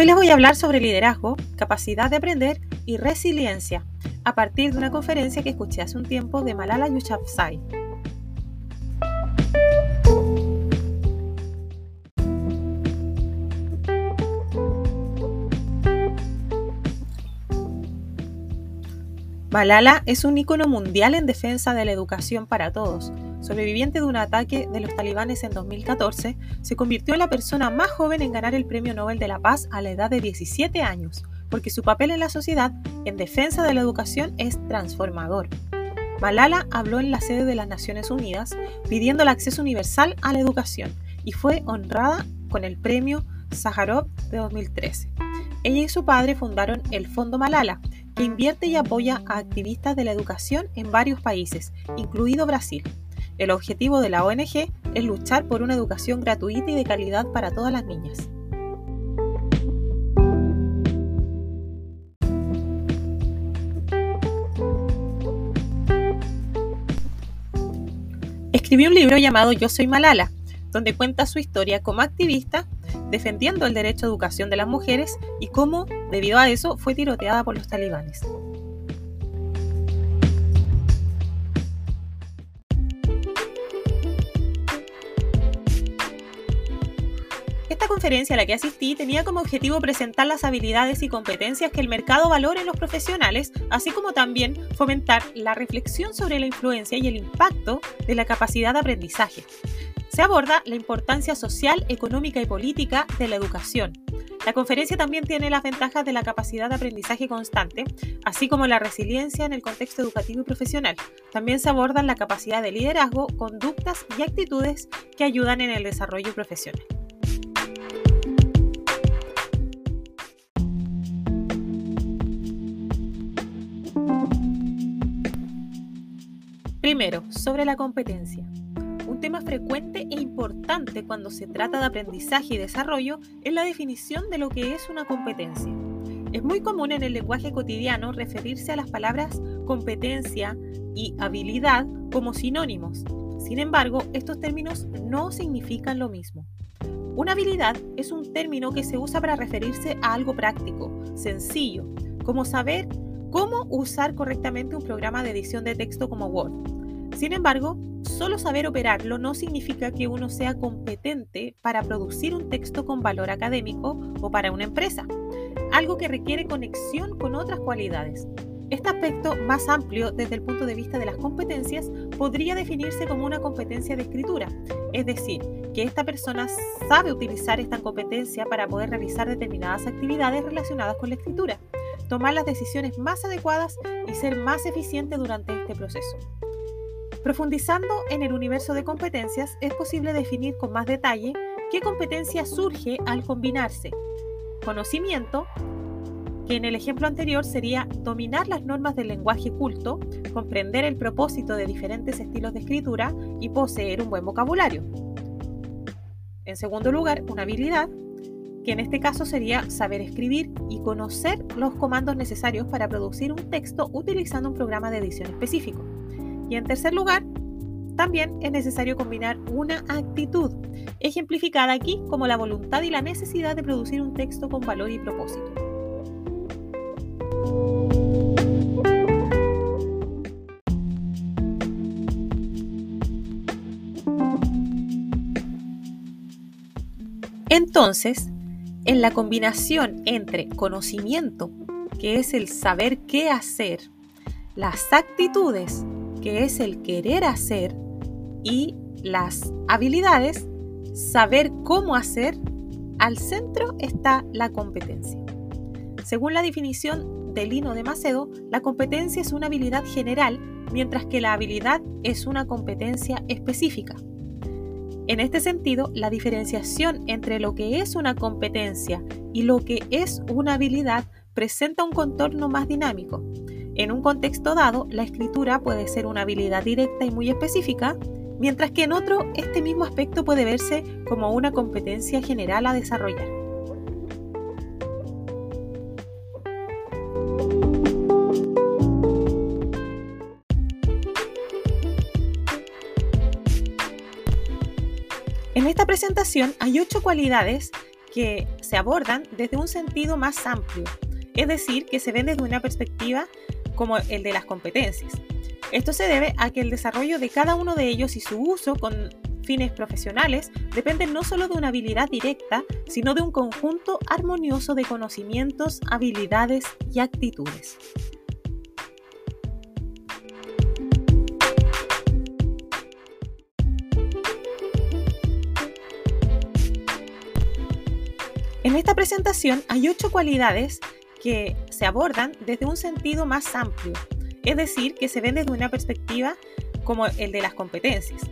Hoy les voy a hablar sobre liderazgo, capacidad de aprender y resiliencia, a partir de una conferencia que escuché hace un tiempo de Malala Yousafzai. Malala es un ícono mundial en defensa de la educación para todos. Sobreviviente de un ataque de los talibanes en 2014, se convirtió en la persona más joven en ganar el Premio Nobel de la Paz a la edad de 17 años, porque su papel en la sociedad en defensa de la educación es transformador. Malala habló en la sede de las Naciones Unidas pidiendo el acceso universal a la educación y fue honrada con el Premio Sájarov de 2013. Ella y su padre fundaron el Fondo Malala, que invierte y apoya a activistas de la educación en varios países, incluido Brasil. El objetivo de la ONG es luchar por una educación gratuita y de calidad para todas las niñas. Escribió un libro llamado Yo Soy Malala, donde cuenta su historia como activista defendiendo el derecho a educación de las mujeres y cómo, debido a eso, fue tiroteada por los talibanes. Conferencia a la que asistí tenía como objetivo presentar las habilidades y competencias que el mercado valora en los profesionales, así como también fomentar la reflexión sobre la influencia y el impacto de la capacidad de aprendizaje. Se aborda la importancia social, económica y política de la educación. La conferencia también tiene las ventajas de la capacidad de aprendizaje constante, así como la resiliencia en el contexto educativo y profesional. También se abordan la capacidad de liderazgo, conductas y actitudes que ayudan en el desarrollo profesional. Primero, sobre la competencia. Un tema frecuente e importante cuando se trata de aprendizaje y desarrollo es la definición de lo que es una competencia. Es muy común en el lenguaje cotidiano referirse a las palabras competencia y habilidad como sinónimos. Sin embargo, estos términos no significan lo mismo. Una habilidad es un término que se usa para referirse a algo práctico, sencillo, como saber cómo usar correctamente un programa de edición de texto como Word sin embargo, solo saber operarlo no significa que uno sea competente para producir un texto con valor académico o para una empresa, algo que requiere conexión con otras cualidades. Este aspecto más amplio desde el punto de vista de las competencias podría definirse como una competencia de escritura, es decir, que esta persona sabe utilizar esta competencia para poder realizar determinadas actividades relacionadas con la escritura, tomar las decisiones más adecuadas y ser más eficiente durante este proceso. Profundizando en el universo de competencias, es posible definir con más detalle qué competencia surge al combinarse. Conocimiento, que en el ejemplo anterior sería dominar las normas del lenguaje culto, comprender el propósito de diferentes estilos de escritura y poseer un buen vocabulario. En segundo lugar, una habilidad, que en este caso sería saber escribir y conocer los comandos necesarios para producir un texto utilizando un programa de edición específico. Y en tercer lugar, también es necesario combinar una actitud, ejemplificada aquí como la voluntad y la necesidad de producir un texto con valor y propósito. Entonces, en la combinación entre conocimiento, que es el saber qué hacer, las actitudes, que es el querer hacer, y las habilidades, saber cómo hacer, al centro está la competencia. Según la definición de Lino de Macedo, la competencia es una habilidad general, mientras que la habilidad es una competencia específica. En este sentido, la diferenciación entre lo que es una competencia y lo que es una habilidad presenta un contorno más dinámico. En un contexto dado, la escritura puede ser una habilidad directa y muy específica, mientras que en otro este mismo aspecto puede verse como una competencia general a desarrollar. Presentación hay ocho cualidades que se abordan desde un sentido más amplio, es decir, que se ven desde una perspectiva como el de las competencias. Esto se debe a que el desarrollo de cada uno de ellos y su uso con fines profesionales dependen no solo de una habilidad directa, sino de un conjunto armonioso de conocimientos, habilidades y actitudes. Esta presentación hay ocho cualidades que se abordan desde un sentido más amplio, es decir, que se ven desde una perspectiva como el de las competencias.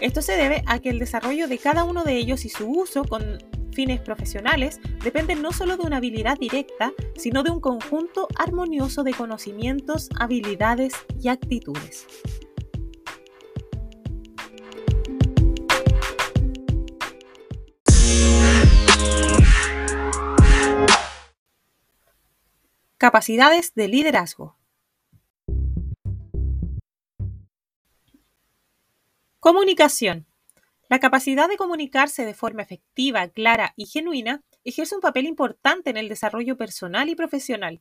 Esto se debe a que el desarrollo de cada uno de ellos y su uso con fines profesionales dependen no solo de una habilidad directa, sino de un conjunto armonioso de conocimientos, habilidades y actitudes. Capacidades de liderazgo. Comunicación. La capacidad de comunicarse de forma efectiva, clara y genuina ejerce un papel importante en el desarrollo personal y profesional.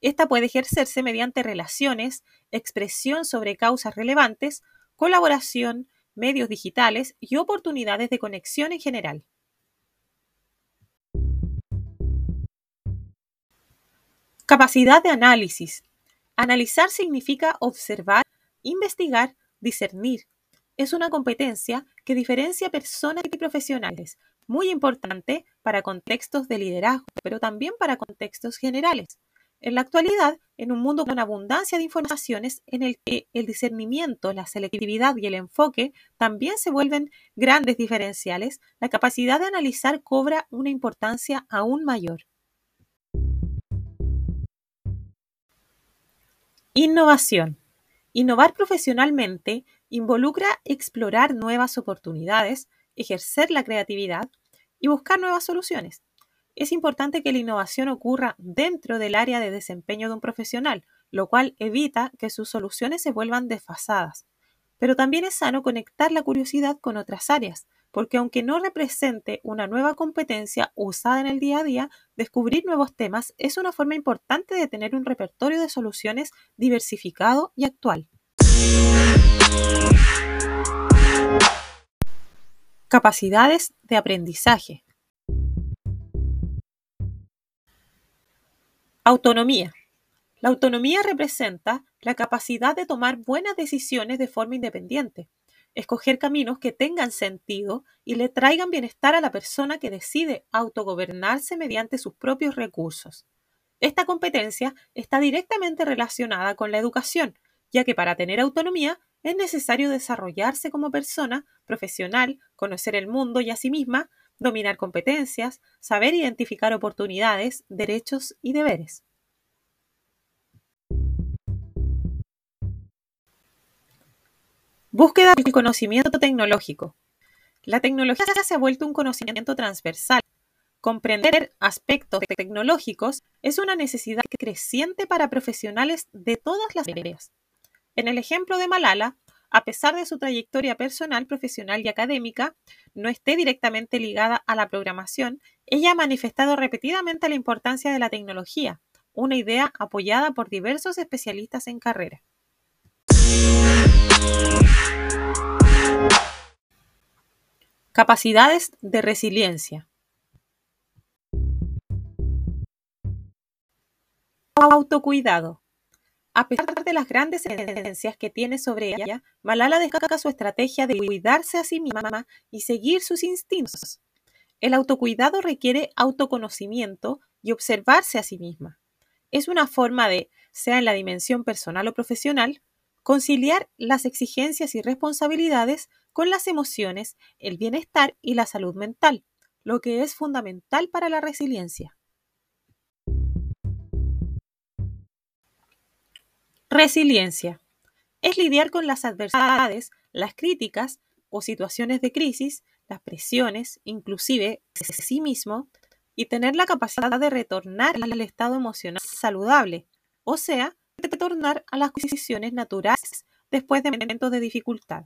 Esta puede ejercerse mediante relaciones, expresión sobre causas relevantes, colaboración, medios digitales y oportunidades de conexión en general. Capacidad de análisis. Analizar significa observar, investigar, discernir. Es una competencia que diferencia personas y profesionales, muy importante para contextos de liderazgo, pero también para contextos generales. En la actualidad, en un mundo con abundancia de informaciones en el que el discernimiento, la selectividad y el enfoque también se vuelven grandes diferenciales, la capacidad de analizar cobra una importancia aún mayor. Innovación. Innovar profesionalmente involucra explorar nuevas oportunidades, ejercer la creatividad y buscar nuevas soluciones. Es importante que la innovación ocurra dentro del área de desempeño de un profesional, lo cual evita que sus soluciones se vuelvan desfasadas. Pero también es sano conectar la curiosidad con otras áreas, porque aunque no represente una nueva competencia usada en el día a día, descubrir nuevos temas es una forma importante de tener un repertorio de soluciones diversificado y actual. Capacidades de aprendizaje. Autonomía. La autonomía representa la capacidad de tomar buenas decisiones de forma independiente, escoger caminos que tengan sentido y le traigan bienestar a la persona que decide autogobernarse mediante sus propios recursos. Esta competencia está directamente relacionada con la educación, ya que para tener autonomía es necesario desarrollarse como persona, profesional, conocer el mundo y a sí misma, dominar competencias, saber identificar oportunidades, derechos y deberes. Búsqueda del conocimiento tecnológico. La tecnología se ha vuelto un conocimiento transversal. Comprender aspectos tecnológicos es una necesidad creciente para profesionales de todas las áreas. En el ejemplo de Malala, a pesar de su trayectoria personal, profesional y académica no esté directamente ligada a la programación, ella ha manifestado repetidamente la importancia de la tecnología, una idea apoyada por diversos especialistas en carrera. Capacidades de resiliencia. Autocuidado. A pesar de las grandes tendencias que tiene sobre ella, Malala destaca su estrategia de cuidarse a sí misma y seguir sus instintos. El autocuidado requiere autoconocimiento y observarse a sí misma. Es una forma de, sea en la dimensión personal o profesional, conciliar las exigencias y responsabilidades con las emociones, el bienestar y la salud mental, lo que es fundamental para la resiliencia. Resiliencia. Es lidiar con las adversidades, las críticas o situaciones de crisis, las presiones, inclusive de sí mismo, y tener la capacidad de retornar al estado emocional saludable, o sea, retornar a las condiciones naturales después de momentos de dificultad.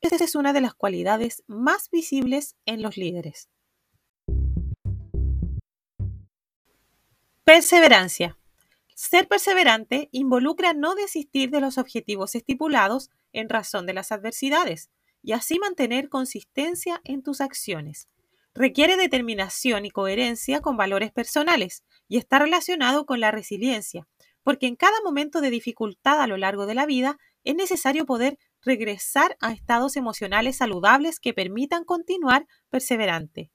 Esta es una de las cualidades más visibles en los líderes. Perseverancia. Ser perseverante involucra no desistir de los objetivos estipulados en razón de las adversidades y así mantener consistencia en tus acciones. Requiere determinación y coherencia con valores personales y está relacionado con la resiliencia, porque en cada momento de dificultad a lo largo de la vida es necesario poder regresar a estados emocionales saludables que permitan continuar perseverante.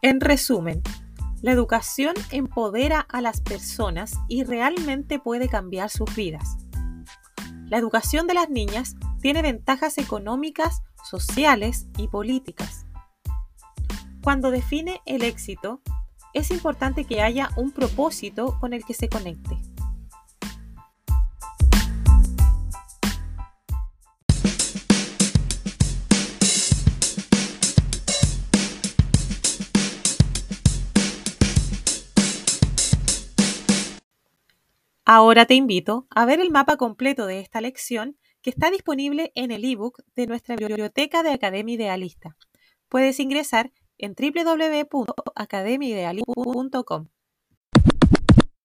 En resumen, la educación empodera a las personas y realmente puede cambiar sus vidas. La educación de las niñas tiene ventajas económicas, sociales y políticas. Cuando define el éxito, es importante que haya un propósito con el que se conecte. Ahora te invito a ver el mapa completo de esta lección que está disponible en el ebook de nuestra biblioteca de Academia Idealista. Puedes ingresar en www.academiaidealista.com.